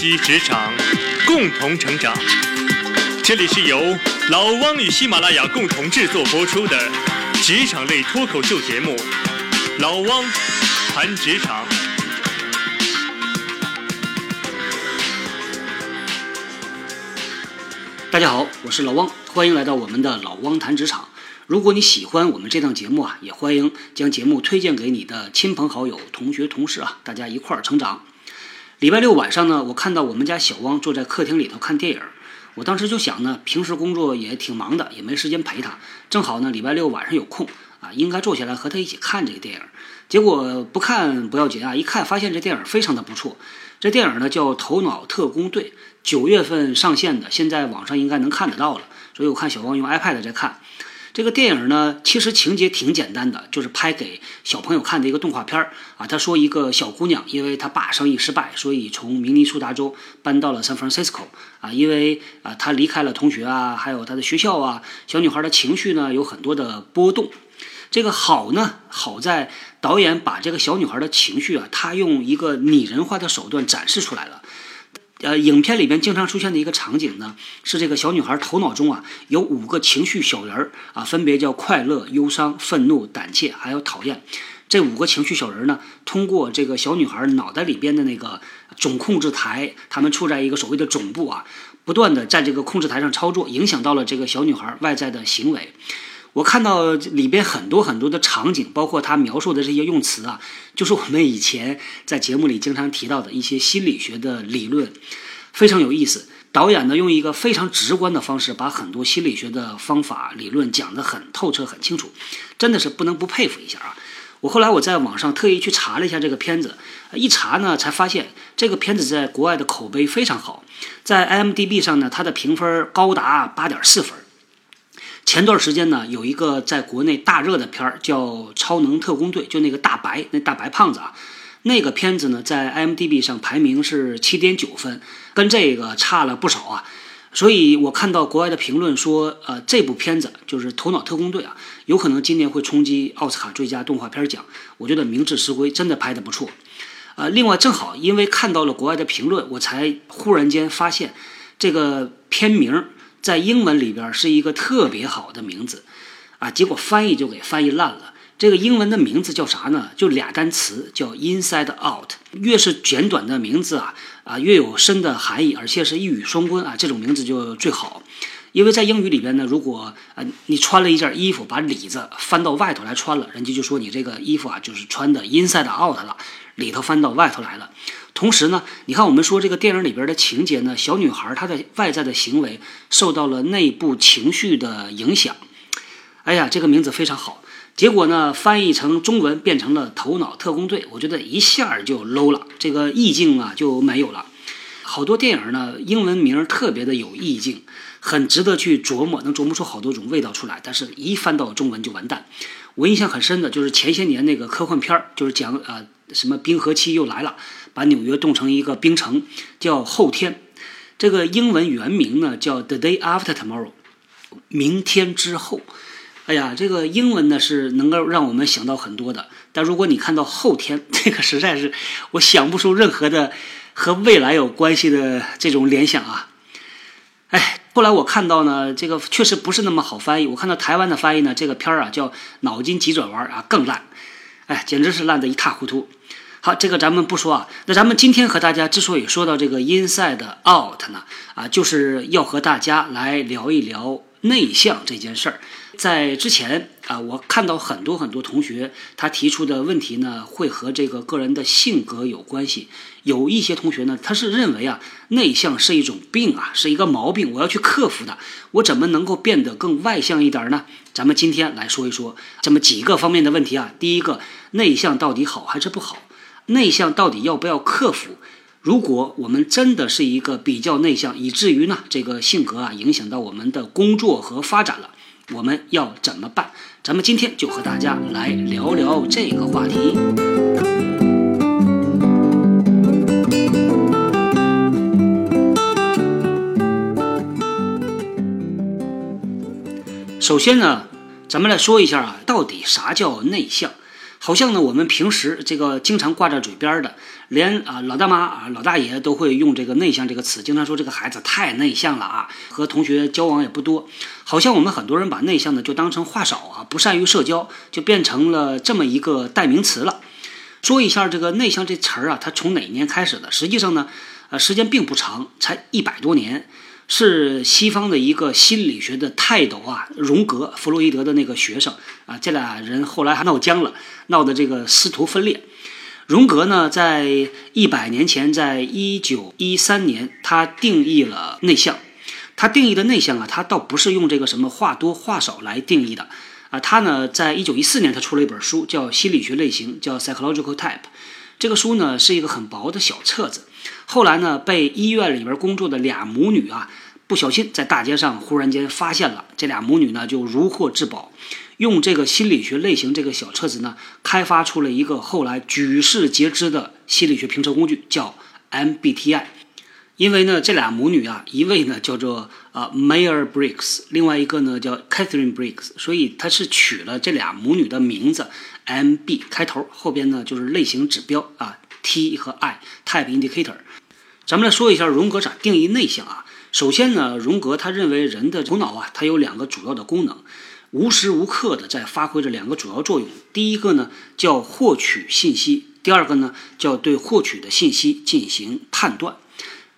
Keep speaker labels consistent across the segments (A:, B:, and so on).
A: 习职场，共同成长。这里是由老汪与喜马拉雅共同制作播出的职场类脱口秀节目《老汪谈职场》。
B: 大家好，我是老汪，欢迎来到我们的老汪谈职场。如果你喜欢我们这档节目啊，也欢迎将节目推荐给你的亲朋好友、同学、同事啊，大家一块儿成长。礼拜六晚上呢，我看到我们家小汪坐在客厅里头看电影，我当时就想呢，平时工作也挺忙的，也没时间陪他，正好呢礼拜六晚上有空啊，应该坐下来和他一起看这个电影。结果不看不要紧啊，一看发现这电影非常的不错。这电影呢叫《头脑特工队》，九月份上线的，现在网上应该能看得到了。所以我看小汪用 iPad 在看这个电影呢，其实情节挺简单的，就是拍给小朋友看的一个动画片啊。他说一个小姑娘，因为她爸生意失败，所以从明尼苏达州搬到了 San Francisco 啊，因为啊她离开了同学啊，还有她的学校啊，小女孩的情绪呢有很多的波动。这个好呢，好在导演把这个小女孩的情绪啊，他用一个拟人化的手段展示出来了。呃，影片里边经常出现的一个场景呢，是这个小女孩头脑中啊有五个情绪小人儿啊，分别叫快乐、忧伤、愤怒、胆怯，还有讨厌。这五个情绪小人儿呢，通过这个小女孩脑袋里边的那个总控制台，他们处在一个所谓的总部啊，不断的在这个控制台上操作，影响到了这个小女孩外在的行为。我看到里边很多很多的场景，包括他描述的这些用词啊，就是我们以前在节目里经常提到的一些心理学的理论，非常有意思。导演呢用一个非常直观的方式，把很多心理学的方法理论讲得很透彻、很清楚，真的是不能不佩服一下啊！我后来我在网上特意去查了一下这个片子，一查呢才发现这个片子在国外的口碑非常好，在 IMDB 上呢它的评分高达八点四分。前段时间呢，有一个在国内大热的片儿叫《超能特工队》，就那个大白，那大白胖子啊，那个片子呢在 IMDB 上排名是七点九分，跟这个差了不少啊。所以我看到国外的评论说，呃，这部片子就是《头脑特工队》啊，有可能今年会冲击奥斯卡最佳动画片奖。我觉得名至实归，真的拍得不错。呃，另外正好因为看到了国外的评论，我才忽然间发现这个片名。在英文里边是一个特别好的名字，啊，结果翻译就给翻译烂了。这个英文的名字叫啥呢？就俩单词，叫 inside out。越是简短的名字啊，啊，越有深的含义，而且是一语双关啊，这种名字就最好。因为在英语里边呢，如果呃你穿了一件衣服，把里子翻到外头来穿了，人家就说你这个衣服啊，就是穿的 inside out 了，里头翻到外头来了。同时呢，你看我们说这个电影里边的情节呢，小女孩她的外在的行为受到了内部情绪的影响。哎呀，这个名字非常好。结果呢，翻译成中文变成了“头脑特工队”，我觉得一下就 low 了，这个意境啊就没有了。好多电影呢，英文名特别的有意境，很值得去琢磨，能琢磨出好多种味道出来。但是，一翻到中文就完蛋。我印象很深的就是前些年那个科幻片儿，就是讲呃什么冰河期又来了。把纽约冻成一个冰城，叫后天。这个英文原名呢叫 The Day After Tomorrow，明天之后。哎呀，这个英文呢是能够让我们想到很多的。但如果你看到后天，这个实在是我想不出任何的和未来有关系的这种联想啊。哎，后来我看到呢，这个确实不是那么好翻译。我看到台湾的翻译呢，这个片儿啊叫脑筋急转弯啊，更烂。哎，简直是烂得一塌糊涂。好，这个咱们不说啊。那咱们今天和大家之所以说到这个 inside out 呢，啊，就是要和大家来聊一聊内向这件事儿。在之前啊，我看到很多很多同学他提出的问题呢，会和这个个人的性格有关系。有一些同学呢，他是认为啊，内向是一种病啊，是一个毛病，我要去克服的。我怎么能够变得更外向一点呢？咱们今天来说一说这么几个方面的问题啊。第一个，内向到底好还是不好？内向到底要不要克服？如果我们真的是一个比较内向，以至于呢这个性格啊影响到我们的工作和发展了，我们要怎么办？咱们今天就和大家来聊聊这个话题。首先呢，咱们来说一下啊，到底啥叫内向？好像呢，我们平时这个经常挂在嘴边的，连啊老大妈啊老大爷都会用这个内向这个词，经常说这个孩子太内向了啊，和同学交往也不多。好像我们很多人把内向呢就当成话少啊，不善于社交，就变成了这么一个代名词了。说一下这个内向这词儿啊，它从哪年开始的？实际上呢，呃，时间并不长，才一百多年。是西方的一个心理学的泰斗啊，荣格，弗洛伊德的那个学生啊，这俩人后来还闹僵了，闹得这个师徒分裂。荣格呢，在一百年前，在一九一三年，他定义了内向。他定义的内向啊，他倒不是用这个什么话多话少来定义的啊。他呢，在一九一四年，他出了一本书，叫《心理学类型》，叫《Psychological Type》。这个书呢，是一个很薄的小册子。后来呢，被医院里边工作的俩母女啊，不小心在大街上忽然间发现了。这俩母女呢，就如获至宝，用这个心理学类型这个小册子呢，开发出了一个后来举世皆知的心理学评测工具，叫 MBTI。因为呢，这俩母女啊，一位呢叫做啊 Mayer Briggs，另外一个呢叫 Catherine Briggs，所以他是取了这俩母女的名字，MB 开头，后边呢就是类型指标啊。T 和 I type indicator，咱们来说一下荣格咋定义内向啊。首先呢，荣格他认为人的头脑啊，它有两个主要的功能，无时无刻的在发挥着两个主要作用。第一个呢叫获取信息，第二个呢叫对获取的信息进行判断。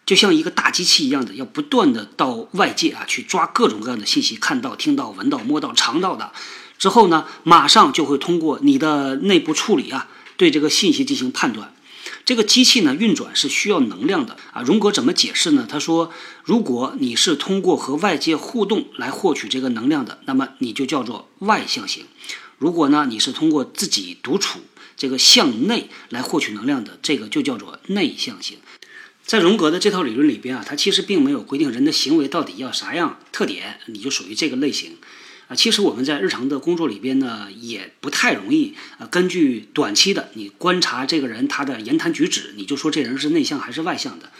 B: 就像一个大机器一样的，要不断的到外界啊去抓各种各样的信息，看到、听到、闻到、摸到、尝到的，之后呢，马上就会通过你的内部处理啊，对这个信息进行判断。这个机器呢运转是需要能量的啊。荣格怎么解释呢？他说，如果你是通过和外界互动来获取这个能量的，那么你就叫做外向型；如果呢你是通过自己独处这个向内来获取能量的，这个就叫做内向型。在荣格的这套理论里边啊，他其实并没有规定人的行为到底要啥样特点，你就属于这个类型。啊其实我们在日常的工作里边呢，也不太容易啊。根据短期的你观察这个人他的言谈举止，你就说这人是内向还是外向的。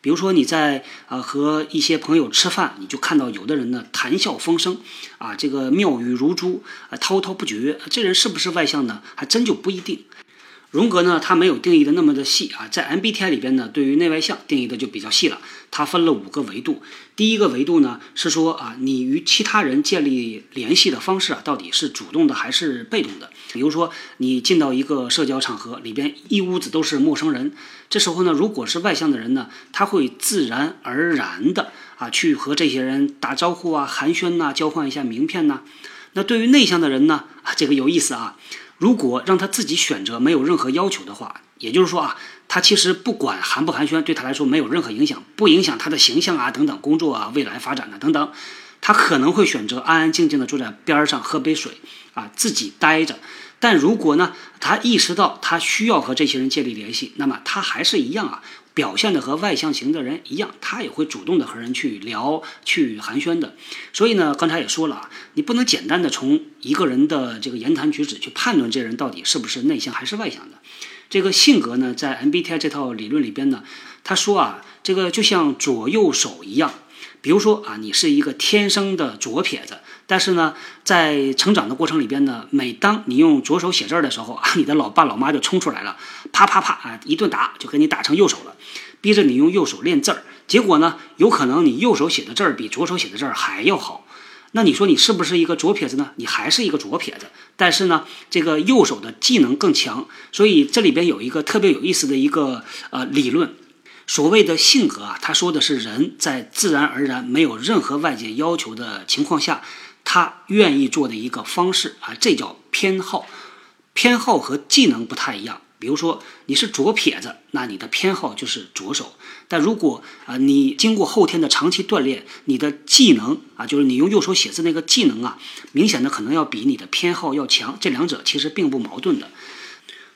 B: 比如说你在啊和一些朋友吃饭，你就看到有的人呢谈笑风生啊，这个妙语如珠啊，滔滔不绝，这人是不是外向呢？还真就不一定。荣格呢，他没有定义的那么的细啊，在 MBTI 里边呢，对于内外向定义的就比较细了。它分了五个维度。第一个维度呢是说啊，你与其他人建立联系的方式啊，到底是主动的还是被动的？比如说你进到一个社交场合里边，一屋子都是陌生人，这时候呢，如果是外向的人呢，他会自然而然的啊去和这些人打招呼啊、寒暄呐、交换一下名片呐。那对于内向的人呢，啊这个有意思啊。如果让他自己选择，没有任何要求的话，也就是说啊，他其实不管寒不寒暄，对他来说没有任何影响，不影响他的形象啊等等工作啊未来发展啊等等，他可能会选择安安静静的坐在边上喝杯水啊，自己待着。但如果呢，他意识到他需要和这些人建立联系，那么他还是一样啊。表现的和外向型的人一样，他也会主动的和人去聊、去寒暄的。所以呢，刚才也说了啊，你不能简单的从一个人的这个言谈举止去判断这人到底是不是内向还是外向的。这个性格呢，在 MBTI 这套理论里边呢，他说啊，这个就像左右手一样。比如说啊，你是一个天生的左撇子，但是呢，在成长的过程里边呢，每当你用左手写字的时候啊，你的老爸老妈就冲出来了，啪啪啪啊，一顿打就给你打成右手了，逼着你用右手练字儿。结果呢，有可能你右手写的字儿比左手写的字儿还要好。那你说你是不是一个左撇子呢？你还是一个左撇子，但是呢，这个右手的技能更强。所以这里边有一个特别有意思的一个呃理论。所谓的性格啊，他说的是人在自然而然、没有任何外界要求的情况下，他愿意做的一个方式啊，这叫偏好。偏好和技能不太一样。比如说你是左撇子，那你的偏好就是左手。但如果啊，你经过后天的长期锻炼，你的技能啊，就是你用右手写字那个技能啊，明显的可能要比你的偏好要强。这两者其实并不矛盾的。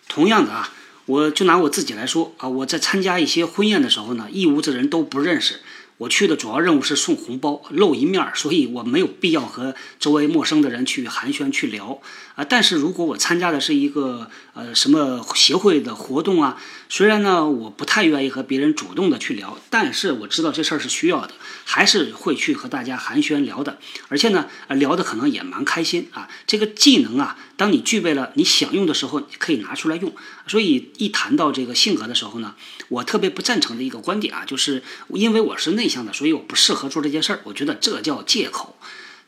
B: 同样的啊。我就拿我自己来说啊，我在参加一些婚宴的时候呢，一屋子人都不认识，我去的主要任务是送红包，露一面，所以我没有必要和周围陌生的人去寒暄去聊啊。但是如果我参加的是一个呃什么协会的活动啊，虽然呢我不太愿意和别人主动的去聊，但是我知道这事儿是需要的，还是会去和大家寒暄聊的，而且呢聊的可能也蛮开心啊。这个技能啊，当你具备了，你想用的时候，你可以拿出来用。所以一谈到这个性格的时候呢，我特别不赞成的一个观点啊，就是因为我是内向的，所以我不适合做这件事儿。我觉得这叫借口。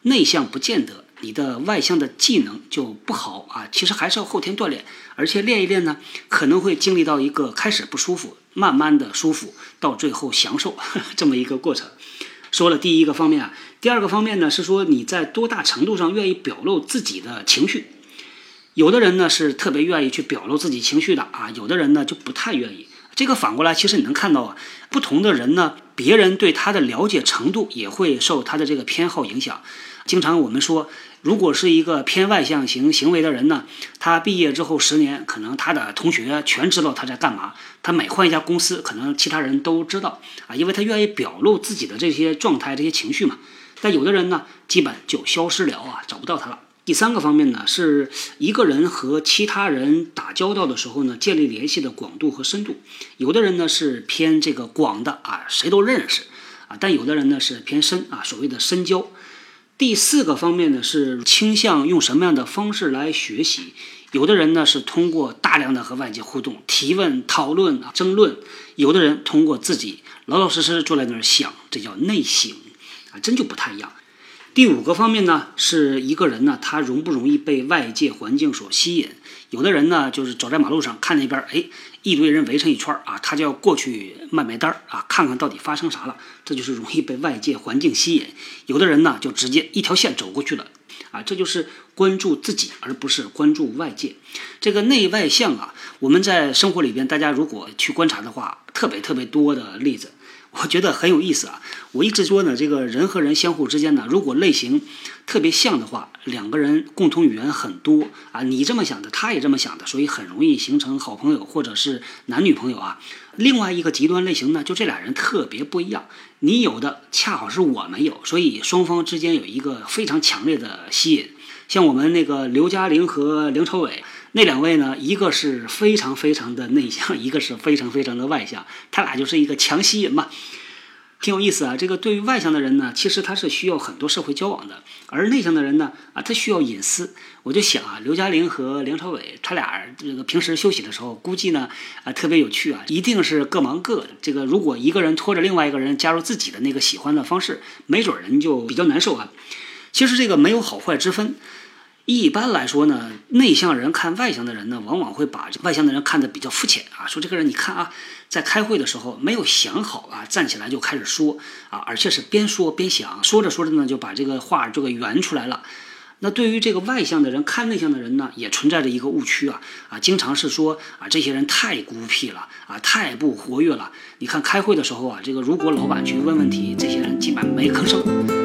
B: 内向不见得你的外向的技能就不好啊，其实还是要后天锻炼，而且练一练呢，可能会经历到一个开始不舒服，慢慢的舒服，到最后享受 这么一个过程。说了第一个方面啊，第二个方面呢是说你在多大程度上愿意表露自己的情绪。有的人呢是特别愿意去表露自己情绪的啊，有的人呢就不太愿意。这个反过来，其实你能看到啊，不同的人呢，别人对他的了解程度也会受他的这个偏好影响。经常我们说，如果是一个偏外向型行为的人呢，他毕业之后十年，可能他的同学全知道他在干嘛。他每换一家公司，可能其他人都知道啊，因为他愿意表露自己的这些状态、这些情绪嘛。但有的人呢，基本就消失了啊，找不到他了。第三个方面呢，是一个人和其他人打交道的时候呢，建立联系的广度和深度。有的人呢是偏这个广的啊，谁都认识啊，但有的人呢是偏深啊，所谓的深交。第四个方面呢是倾向用什么样的方式来学习。有的人呢是通过大量的和外界互动、提问、讨论、争论；有的人通过自己老老实实坐在那儿想，这叫内省啊，真就不太一样。第五个方面呢，是一个人呢，他容不容易被外界环境所吸引？有的人呢，就是走在马路上，看那边，哎，一堆人围成一圈儿啊，他就要过去卖卖单儿啊，看看到底发生啥了，这就是容易被外界环境吸引。有的人呢，就直接一条线走过去了，啊，这就是关注自己，而不是关注外界。这个内外向啊，我们在生活里边，大家如果去观察的话，特别特别多的例子。我觉得很有意思啊！我一直说呢，这个人和人相互之间呢，如果类型特别像的话，两个人共同语言很多啊，你这么想的，他也这么想的，所以很容易形成好朋友或者是男女朋友啊。另外一个极端类型呢，就这俩人特别不一样，你有的恰好是我没有，所以双方之间有一个非常强烈的吸引。像我们那个刘嘉玲和梁朝伟。那两位呢？一个是非常非常的内向，一个是非常非常的外向，他俩就是一个强吸引嘛，挺有意思啊。这个对于外向的人呢，其实他是需要很多社会交往的，而内向的人呢，啊，他需要隐私。我就想啊，刘嘉玲和梁朝伟，他俩这个平时休息的时候，估计呢，啊，特别有趣啊，一定是各忙各的。这个如果一个人拖着另外一个人加入自己的那个喜欢的方式，没准人就比较难受啊。其实这个没有好坏之分。一般来说呢，内向人看外向的人呢，往往会把外向的人看得比较肤浅啊。说这个人，你看啊，在开会的时候没有想好啊，站起来就开始说啊，而且是边说边想，说着说着呢，就把这个话就给圆出来了。那对于这个外向的人看内向的人呢，也存在着一个误区啊啊，经常是说啊，这些人太孤僻了啊，太不活跃了。你看开会的时候啊，这个如果老板去问问题，这些人基本没吭声。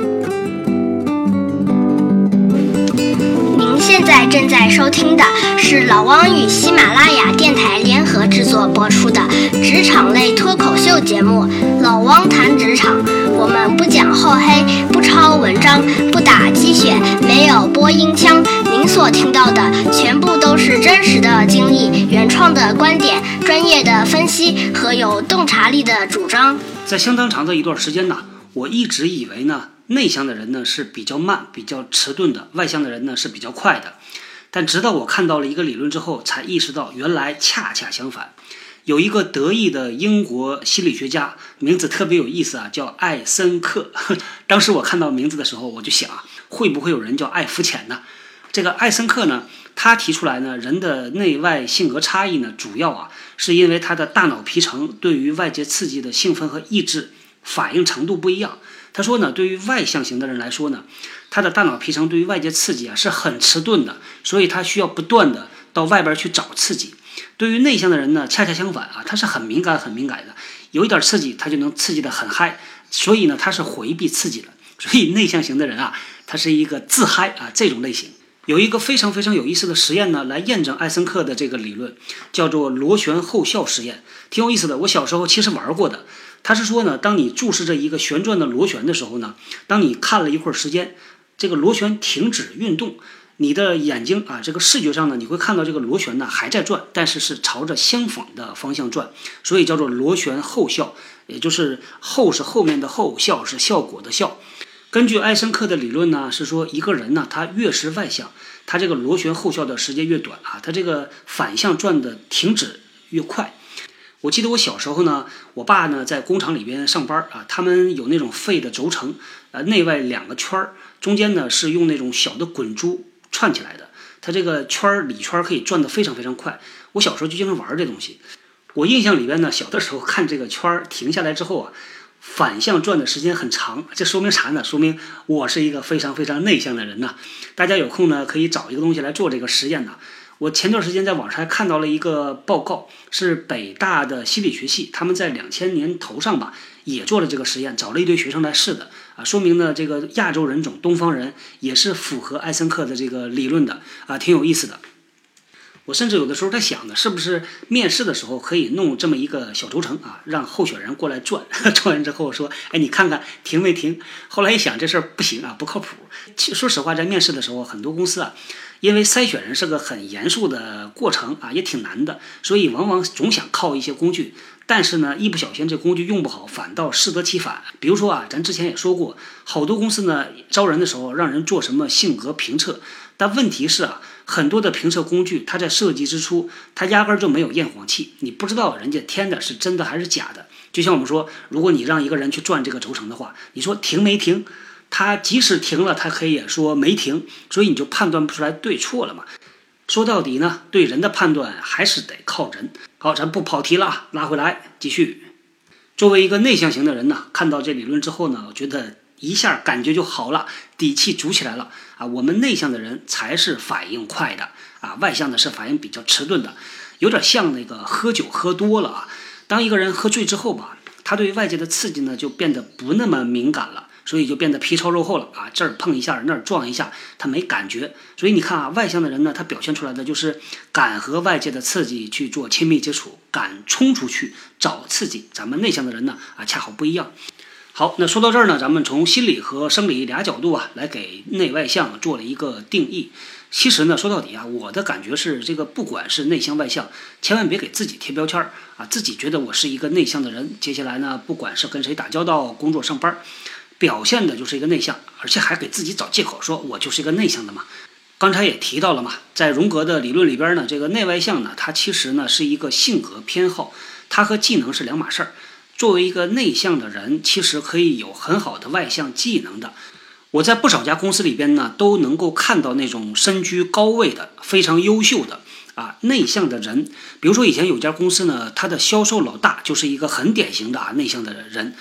C: 现在正在收听的是老汪与喜马拉雅电台联合制作播出的职场类脱口秀节目《老汪谈职场》。我们不讲厚黑，不抄文章，不打鸡血，没有播音腔。您所听到的全部都是真实的经历、原创的观点、专业的分析和有洞察力的主张。
B: 在相当长的一段时间呢，我一直以为呢。内向的人呢是比较慢、比较迟钝的，外向的人呢是比较快的。但直到我看到了一个理论之后，才意识到原来恰恰相反。有一个得意的英国心理学家，名字特别有意思啊，叫艾森克。当时我看到名字的时候，我就想啊，会不会有人叫爱肤浅呢？这个艾森克呢，他提出来呢，人的内外性格差异呢，主要啊是因为他的大脑皮层对于外界刺激的兴奋和抑制反应程度不一样。他说呢，对于外向型的人来说呢，他的大脑皮层对于外界刺激啊是很迟钝的，所以他需要不断的到外边去找刺激。对于内向的人呢，恰恰相反啊，他是很敏感、很敏感的，有一点刺激他就能刺激的很嗨，所以呢，他是回避刺激的。所以内向型的人啊，他是一个自嗨啊这种类型。有一个非常非常有意思的实验呢，来验证艾森克的这个理论，叫做螺旋后效实验，挺有意思的。我小时候其实玩过的。他是说呢，当你注视着一个旋转的螺旋的时候呢，当你看了一会儿时间，这个螺旋停止运动，你的眼睛啊，这个视觉上呢，你会看到这个螺旋呢还在转，但是是朝着相反的方向转，所以叫做螺旋后效，也就是后是后面的后，效是效果的效。根据艾森克的理论呢，是说一个人呢，他越是外向，他这个螺旋后效的时间越短啊，他这个反向转的停止越快。我记得我小时候呢，我爸呢在工厂里边上班啊，他们有那种废的轴承，呃，内外两个圈儿，中间呢是用那种小的滚珠串起来的，它这个圈儿里圈儿可以转得非常非常快。我小时候就经常玩这东西。我印象里边呢，小的时候看这个圈儿停下来之后啊。反向转的时间很长，这说明啥呢？说明我是一个非常非常内向的人呐。大家有空呢，可以找一个东西来做这个实验呢。我前段时间在网上还看到了一个报告，是北大的心理学系，他们在两千年头上吧也做了这个实验，找了一堆学生来试的啊，说明呢这个亚洲人种东方人也是符合艾森克的这个理论的啊，挺有意思的。我甚至有的时候在想呢，是不是面试的时候可以弄这么一个小轴承啊，让候选人过来转，转完之后说，哎，你看看停没停？后来一想，这事儿不行啊，不靠谱。其实说实话，在面试的时候，很多公司啊，因为筛选人是个很严肃的过程啊，也挺难的，所以往往总想靠一些工具，但是呢，一不小心这工具用不好，反倒适得其反。比如说啊，咱之前也说过，好多公司呢招人的时候让人做什么性格评测，但问题是啊。很多的评测工具，它在设计之初，它压根儿就没有验黄器，你不知道人家填的是真的还是假的。就像我们说，如果你让一个人去转这个轴承的话，你说停没停，他即使停了，他可以说没停，所以你就判断不出来对错了嘛。说到底呢，对人的判断还是得靠人。好，咱不跑题了，拉回来继续。作为一个内向型的人呢，看到这理论之后呢，我觉得。一下感觉就好了，底气足起来了啊！我们内向的人才是反应快的啊，外向的是反应比较迟钝的，有点像那个喝酒喝多了啊。当一个人喝醉之后吧，他对外界的刺激呢就变得不那么敏感了，所以就变得皮糙肉厚了啊。这儿碰一下，那儿撞一下，他没感觉。所以你看啊，外向的人呢，他表现出来的就是敢和外界的刺激去做亲密接触，敢冲出去找刺激。咱们内向的人呢啊，恰好不一样。好，那说到这儿呢，咱们从心理和生理俩角度啊，来给内外向做了一个定义。其实呢，说到底啊，我的感觉是，这个不管是内向外向，千万别给自己贴标签儿啊。自己觉得我是一个内向的人，接下来呢，不管是跟谁打交道、工作上班，表现的就是一个内向，而且还给自己找借口，说我就是一个内向的嘛。刚才也提到了嘛，在荣格的理论里边呢，这个内外向呢，它其实呢是一个性格偏好，它和技能是两码事儿。作为一个内向的人，其实可以有很好的外向技能的。我在不少家公司里边呢，都能够看到那种身居高位的、非常优秀的啊内向的人。比如说以前有家公司呢，他的销售老大就是一个很典型的啊内向的人。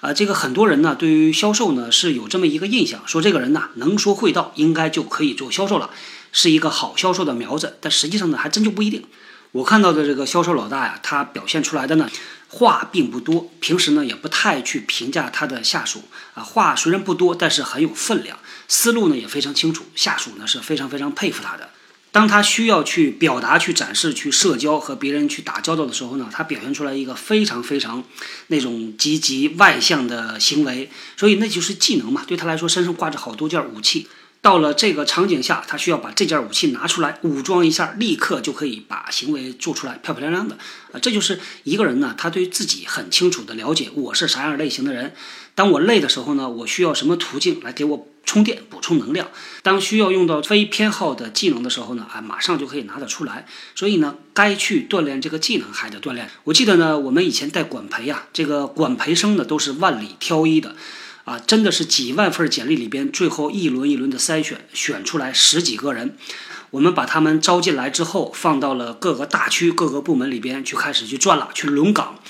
B: 啊，这个很多人呢对于销售呢是有这么一个印象，说这个人呢能说会道，应该就可以做销售了，是一个好销售的苗子。但实际上呢，还真就不一定。我看到的这个销售老大呀，他表现出来的呢。话并不多，平时呢也不太去评价他的下属啊。话虽然不多，但是很有分量，思路呢也非常清楚。下属呢是非常非常佩服他的。当他需要去表达、去展示、去社交和别人去打交道的时候呢，他表现出来一个非常非常那种积极外向的行为。所以那就是技能嘛，对他来说身上挂着好多件武器。到了这个场景下，他需要把这件武器拿出来，武装一下，立刻就可以把行为做出来，漂漂亮亮的啊！这就是一个人呢，他对自己很清楚的了解，我是啥样类型的人。当我累的时候呢，我需要什么途径来给我充电、补充能量？当需要用到非偏好的技能的时候呢，啊，马上就可以拿得出来。所以呢，该去锻炼这个技能还得锻炼。我记得呢，我们以前带管培呀，这个管培生呢都是万里挑一的。啊，真的是几万份简历里边，最后一轮一轮的筛选，选出来十几个人，我们把他们招进来之后，放到了各个大区、各个部门里边去开始去转了，去轮岗。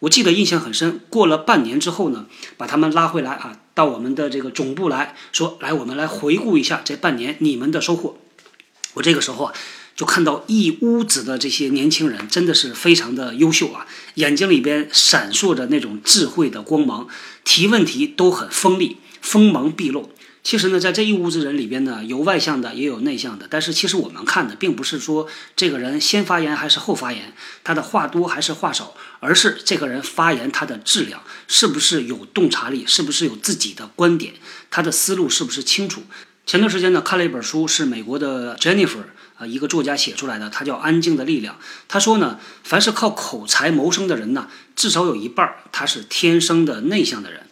B: 我记得印象很深。过了半年之后呢，把他们拉回来啊，到我们的这个总部来说，来我们来回顾一下这半年你们的收获。我这个时候啊。就看到一屋子的这些年轻人，真的是非常的优秀啊！眼睛里边闪烁着那种智慧的光芒，提问题都很锋利，锋芒毕露。其实呢，在这一屋子人里边呢，有外向的，也有内向的。但是其实我们看的并不是说这个人先发言还是后发言，他的话多还是话少，而是这个人发言他的质量是不是有洞察力，是不是有自己的观点，他的思路是不是清楚。前段时间呢，看了一本书，是美国的 Jennifer 啊，一个作家写出来的，他叫《安静的力量》。他说呢，凡是靠口才谋生的人呢，至少有一半他是天生的内向的人。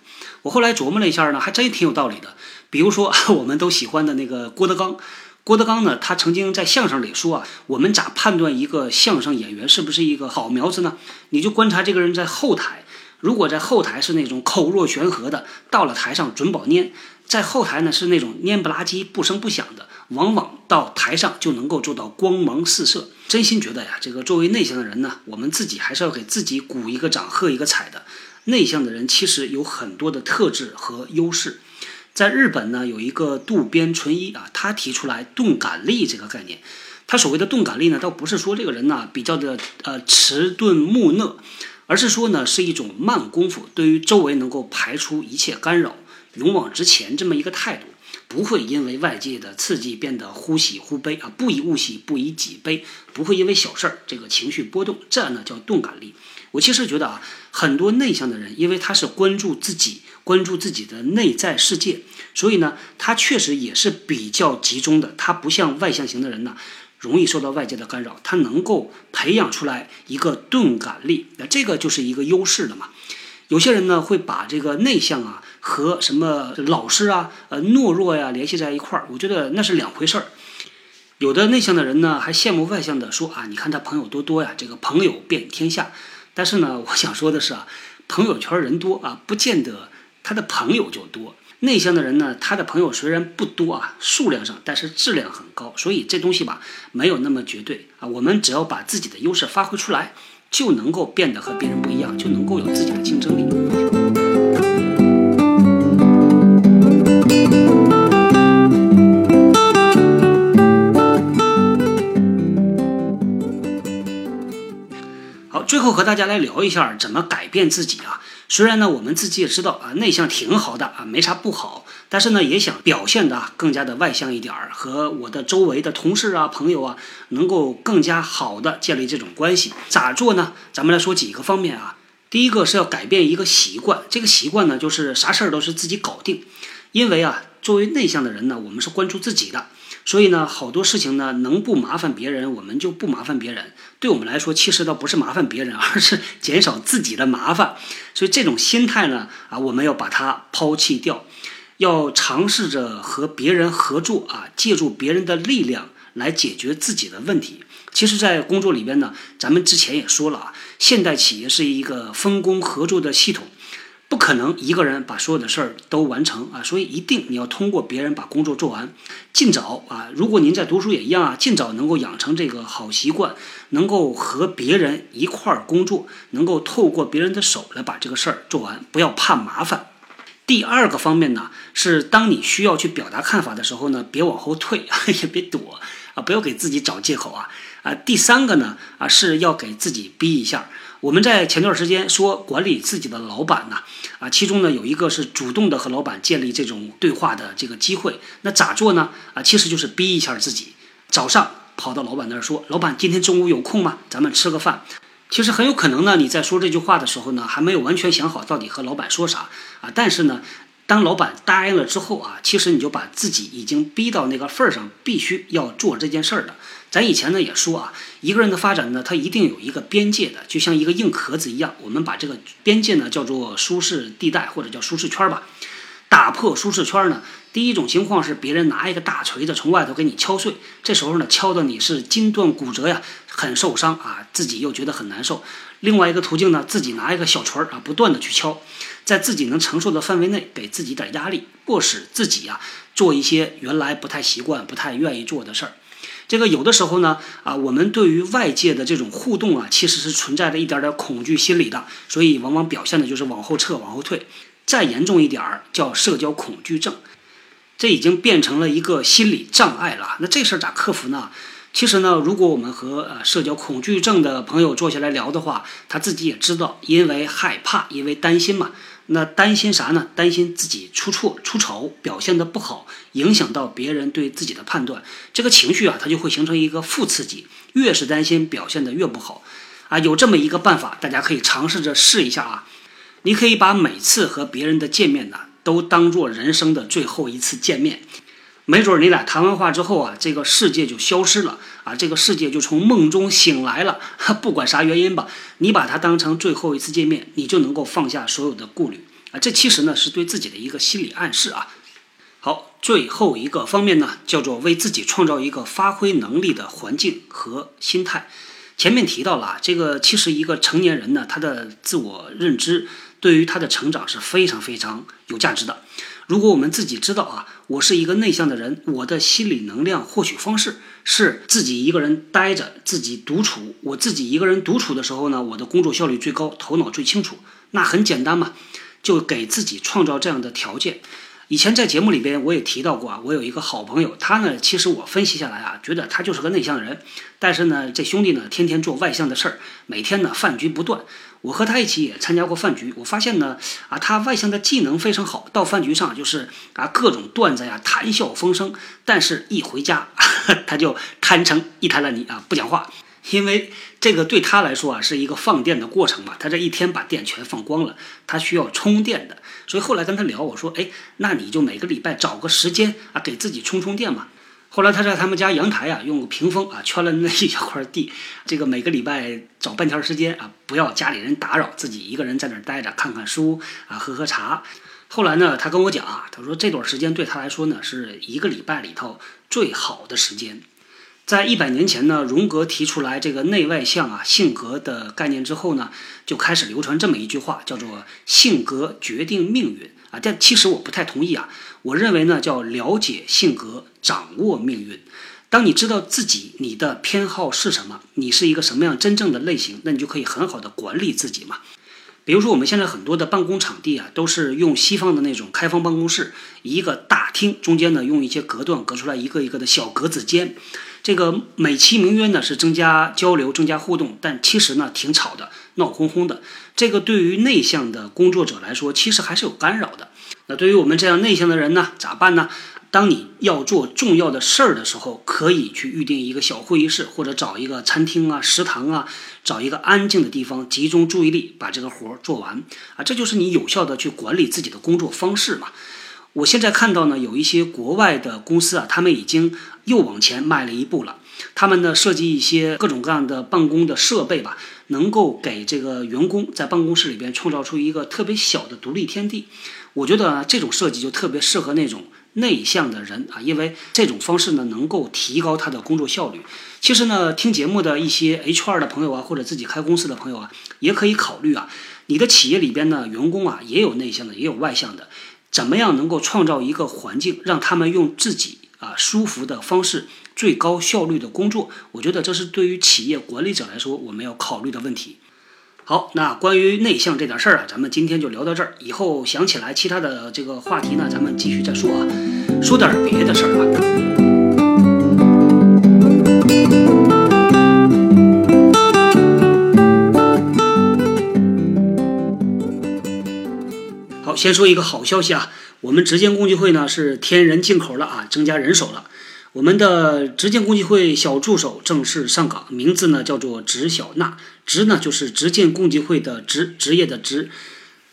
B: 我后来琢磨了一下呢，还真挺有道理的。比如说，我们都喜欢的那个郭德纲，郭德纲呢，他曾经在相声里说啊，我们咋判断一个相声演员是不是一个好苗子呢？你就观察这个人在后台，如果在后台是那种口若悬河的，到了台上准保蔫；在后台呢是那种蔫不拉几、不声不响的，往往到台上就能够做到光芒四射。真心觉得呀，这个作为内向的人呢，我们自己还是要给自己鼓一个掌、喝一个彩的。内向的人其实有很多的特质和优势。在日本呢，有一个渡边淳一啊，他提出来钝感力这个概念。他所谓的钝感力呢，倒不是说这个人呢比较的呃迟钝木讷，而是说呢是一种慢功夫，对于周围能够排除一切干扰，勇往直前这么一个态度，不会因为外界的刺激变得忽喜忽悲啊，不以物喜，不以己悲，不会因为小事儿这个情绪波动，这样呢叫钝感力。我其实觉得啊，很多内向的人，因为他是关注自己，关注自己的内在世界，所以呢，他确实也是比较集中的。他不像外向型的人呢，容易受到外界的干扰。他能够培养出来一个钝感力，那这个就是一个优势了嘛。有些人呢，会把这个内向啊和什么老实啊、呃懦弱呀联系在一块儿，我觉得那是两回事儿。有的内向的人呢，还羡慕外向的，说啊，你看他朋友多多呀，这个朋友遍天下。但是呢，我想说的是啊，朋友圈人多啊，不见得他的朋友就多。内向的人呢，他的朋友虽然不多啊，数量上，但是质量很高。所以这东西吧，没有那么绝对啊。我们只要把自己的优势发挥出来，就能够变得和别人不一样，就能够有自己的竞争力。好，最后和大家来聊一下怎么改变自己啊。虽然呢，我们自己也知道啊，内向挺好的啊，没啥不好。但是呢，也想表现的更加的外向一点儿，和我的周围的同事啊、朋友啊，能够更加好的建立这种关系。咋做呢？咱们来说几个方面啊。第一个是要改变一个习惯，这个习惯呢，就是啥事儿都是自己搞定。因为啊，作为内向的人呢，我们是关注自己的。所以呢，好多事情呢，能不麻烦别人，我们就不麻烦别人。对我们来说，其实倒不是麻烦别人，而是减少自己的麻烦。所以这种心态呢，啊，我们要把它抛弃掉，要尝试着和别人合作啊，借助别人的力量来解决自己的问题。其实，在工作里边呢，咱们之前也说了啊，现代企业是一个分工合作的系统。不可能一个人把所有的事儿都完成啊，所以一定你要通过别人把工作做完，尽早啊。如果您在读书也一样啊，尽早能够养成这个好习惯，能够和别人一块儿工作，能够透过别人的手来把这个事儿做完，不要怕麻烦。第二个方面呢，是当你需要去表达看法的时候呢，别往后退，也别躲啊，不要给自己找借口啊啊。第三个呢啊，是要给自己逼一下。我们在前段时间说管理自己的老板呢，啊，其中呢有一个是主动的和老板建立这种对话的这个机会，那咋做呢？啊，其实就是逼一下自己，早上跑到老板那儿说，老板今天中午有空吗？咱们吃个饭。其实很有可能呢，你在说这句话的时候呢，还没有完全想好到底和老板说啥啊，但是呢。当老板答应了之后啊，其实你就把自己已经逼到那个份儿上，必须要做这件事儿的。咱以前呢也说啊，一个人的发展呢，他一定有一个边界的，就像一个硬壳子一样。我们把这个边界呢叫做舒适地带或者叫舒适圈吧。打破舒适圈呢，第一种情况是别人拿一个大锤子从外头给你敲碎，这时候呢敲的你是筋断骨折呀，很受伤啊，自己又觉得很难受。另外一个途径呢，自己拿一个小锤啊，不断的去敲。在自己能承受的范围内，给自己点压力，迫使自己啊做一些原来不太习惯、不太愿意做的事儿。这个有的时候呢，啊，我们对于外界的这种互动啊，其实是存在着一点点恐惧心理的，所以往往表现的就是往后撤、往后退。再严重一点儿，叫社交恐惧症，这已经变成了一个心理障碍了。那这事儿咋克服呢？其实呢，如果我们和呃社交恐惧症的朋友坐下来聊的话，他自己也知道，因为害怕，因为担心嘛。那担心啥呢？担心自己出错、出丑，表现的不好，影响到别人对自己的判断。这个情绪啊，它就会形成一个负刺激。越是担心表现的越不好，啊，有这么一个办法，大家可以尝试着试一下啊。你可以把每次和别人的见面呢，都当做人生的最后一次见面。没准你俩谈完话之后啊，这个世界就消失了啊，这个世界就从梦中醒来了。不管啥原因吧，你把它当成最后一次见面，你就能够放下所有的顾虑啊。这其实呢是对自己的一个心理暗示啊。好，最后一个方面呢，叫做为自己创造一个发挥能力的环境和心态。前面提到了啊，这个其实一个成年人呢，他的自我认知对于他的成长是非常非常有价值的。如果我们自己知道啊，我是一个内向的人，我的心理能量获取方式是自己一个人呆着，自己独处。我自己一个人独处的时候呢，我的工作效率最高，头脑最清楚。那很简单嘛，就给自己创造这样的条件。以前在节目里边我也提到过啊，我有一个好朋友，他呢，其实我分析下来啊，觉得他就是个内向的人，但是呢，这兄弟呢，天天做外向的事儿，每天呢饭局不断。我和他一起也参加过饭局，我发现呢，啊，他外向的技能非常好，到饭局上就是啊各种段子呀，谈笑风生，但是一回家 他就瘫成一滩烂泥啊，不讲话。因为这个对他来说啊是一个放电的过程嘛，他这一天把电全放光了，他需要充电的。所以后来跟他聊，我说，哎，那你就每个礼拜找个时间啊，给自己充充电嘛。后来他在他们家阳台啊，用屏风啊圈了那一小块地，这个每个礼拜找半天时间啊，不要家里人打扰，自己一个人在那儿待着，看看书啊，喝喝茶。后来呢，他跟我讲啊，他说这段时间对他来说呢，是一个礼拜里头最好的时间。在一百年前呢，荣格提出来这个内外向啊性格的概念之后呢，就开始流传这么一句话，叫做“性格决定命运”啊。但其实我不太同意啊，我认为呢叫了解性格，掌握命运。当你知道自己你的偏好是什么，你是一个什么样真正的类型，那你就可以很好的管理自己嘛。比如说我们现在很多的办公场地啊，都是用西方的那种开放办公室，一个大厅中间呢用一些隔断隔出来一个一个的小格子间。这个美其名曰呢是增加交流、增加互动，但其实呢挺吵的，闹哄哄的。这个对于内向的工作者来说，其实还是有干扰的。那对于我们这样内向的人呢，咋办呢？当你要做重要的事儿的时候，可以去预定一个小会议室，或者找一个餐厅啊、食堂啊，找一个安静的地方，集中注意力把这个活儿做完啊。这就是你有效的去管理自己的工作方式嘛。我现在看到呢，有一些国外的公司啊，他们已经又往前迈了一步了。他们呢设计一些各种各样的办公的设备吧，能够给这个员工在办公室里边创造出一个特别小的独立天地。我觉得这种设计就特别适合那种内向的人啊，因为这种方式呢能够提高他的工作效率。其实呢，听节目的一些 HR 的朋友啊，或者自己开公司的朋友啊，也可以考虑啊，你的企业里边呢员工啊也有内向的，也有外向的。怎么样能够创造一个环境，让他们用自己啊舒服的方式，最高效率的工作？我觉得这是对于企业管理者来说，我们要考虑的问题。好，那关于内向这点事儿啊，咱们今天就聊到这儿。以后想起来其他的这个话题呢，咱们继续再说啊。说点别的事儿吧。先说一个好消息啊，我们执剑共济会呢是添人进口了啊，增加人手了。我们的执剑共济会小助手正式上岗，名字呢叫做执小娜，执呢就是执剑共济会的执职业的职，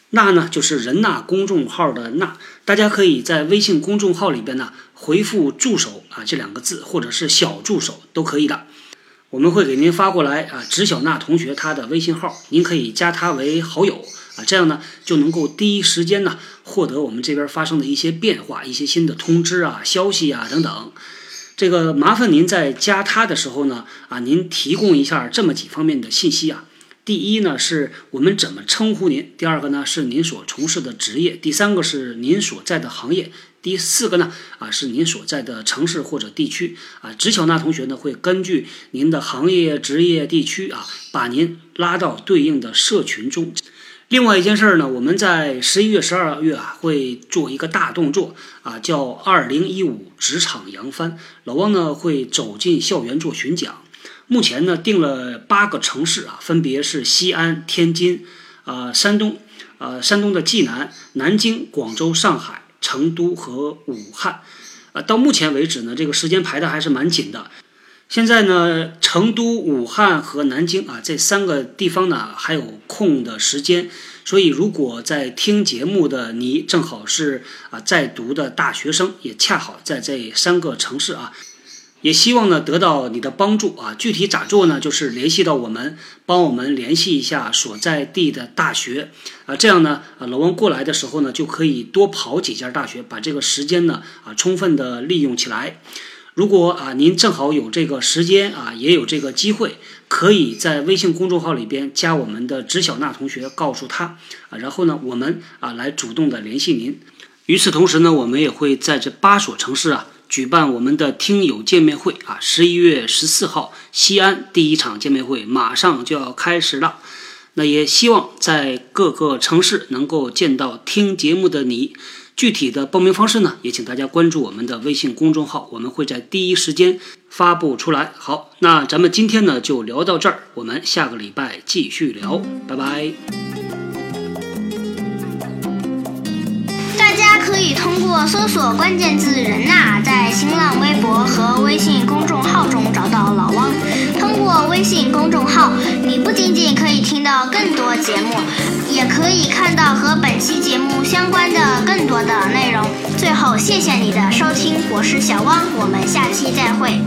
B: 娜呢就是人纳公众号的纳。大家可以在微信公众号里边呢回复助手啊这两个字，或者是小助手都可以的。我们会给您发过来啊，执小娜同学她的微信号，您可以加她为好友。啊，这样呢就能够第一时间呢获得我们这边发生的一些变化、一些新的通知啊、消息啊等等。这个麻烦您在加他的时候呢，啊，您提供一下这么几方面的信息啊。第一呢是我们怎么称呼您，第二个呢是您所从事的职业，第三个是您所在的行业，第四个呢啊是您所在的城市或者地区啊。直巧那同学呢会根据您的行业、职业、地区啊，把您拉到对应的社群中。另外一件事儿呢，我们在十一月、十二月啊，会做一个大动作啊，叫“二零一五职场扬帆”。老汪呢会走进校园做巡讲，目前呢定了八个城市啊，分别是西安、天津、呃山东，呃山东的济南、南京、广州、上海、成都和武汉。啊，到目前为止呢，这个时间排的还是蛮紧的。现在呢，成都、武汉和南京啊这三个地方呢还有空的时间，所以如果在听节目的你正好是啊在读的大学生，也恰好在这三个城市啊，也希望呢得到你的帮助啊。具体咋做呢？就是联系到我们，帮我们联系一下所在地的大学啊，这样呢啊老王过来的时候呢就可以多跑几家大学，把这个时间呢啊充分的利用起来。如果啊，您正好有这个时间啊，也有这个机会，可以在微信公众号里边加我们的直小娜同学，告诉他啊，然后呢，我们啊来主动的联系您。与此同时呢，我们也会在这八所城市啊举办我们的听友见面会啊，十一月十四号西安第一场见面会马上就要开始了，那也希望在各个城市能够见到听节目的你。具体的报名方式呢，也请大家关注我们的微信公众号，我们会在第一时间发布出来。好，那咱们今天呢就聊到这儿，我们下个礼拜继续聊，拜拜。
C: 大家可以通过搜索关键字“人呐”在新浪微博和微信公众号中找到老汪。通过微信公众号，你不仅仅可以听到更多节目。也可以看到和本期节目相关的更多的内容。最后，谢谢你的收听，我是小汪，我们下期再会。